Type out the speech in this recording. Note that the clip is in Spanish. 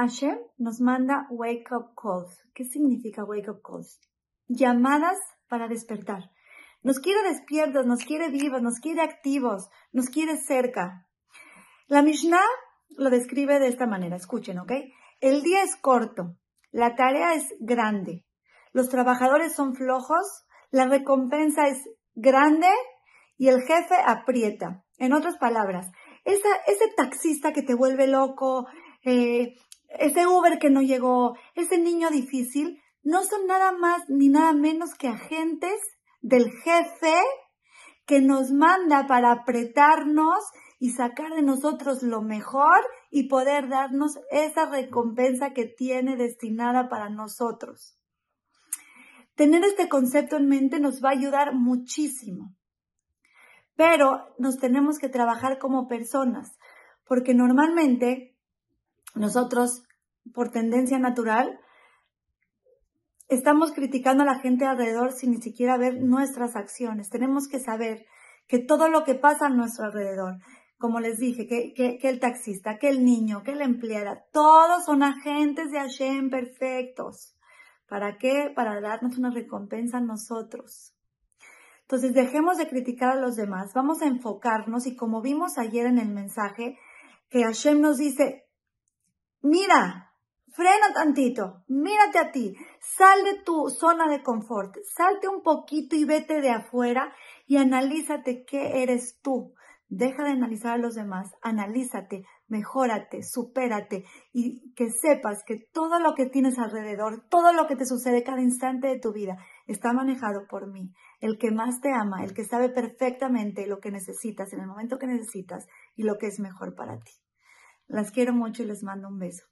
Hashem nos manda wake up calls. ¿Qué significa wake up calls? Llamadas para despertar. Nos quiere despiertos, nos quiere vivos, nos quiere activos, nos quiere cerca. La Mishnah lo describe de esta manera, escuchen, ¿ok? El día es corto, la tarea es grande, los trabajadores son flojos, la recompensa es grande y el jefe aprieta. En otras palabras, ese taxista que te vuelve loco, eh, ese Uber que no llegó, ese niño difícil, no son nada más ni nada menos que agentes del jefe que nos manda para apretarnos y sacar de nosotros lo mejor y poder darnos esa recompensa que tiene destinada para nosotros. Tener este concepto en mente nos va a ayudar muchísimo. Pero nos tenemos que trabajar como personas, porque normalmente nosotros, por tendencia natural, estamos criticando a la gente alrededor sin ni siquiera ver nuestras acciones. Tenemos que saber que todo lo que pasa a nuestro alrededor, como les dije, que, que, el taxista, que el niño, que la empleada, todos son agentes de Hashem perfectos. ¿Para qué? Para darnos una recompensa a nosotros. Entonces dejemos de criticar a los demás, vamos a enfocarnos y como vimos ayer en el mensaje, que Hashem nos dice, mira, frena tantito, mírate a ti, sal de tu zona de confort, salte un poquito y vete de afuera y analízate qué eres tú. Deja de analizar a los demás, analízate, mejórate, supérate y que sepas que todo lo que tienes alrededor, todo lo que te sucede cada instante de tu vida está manejado por mí, el que más te ama, el que sabe perfectamente lo que necesitas en el momento que necesitas y lo que es mejor para ti. Las quiero mucho y les mando un beso.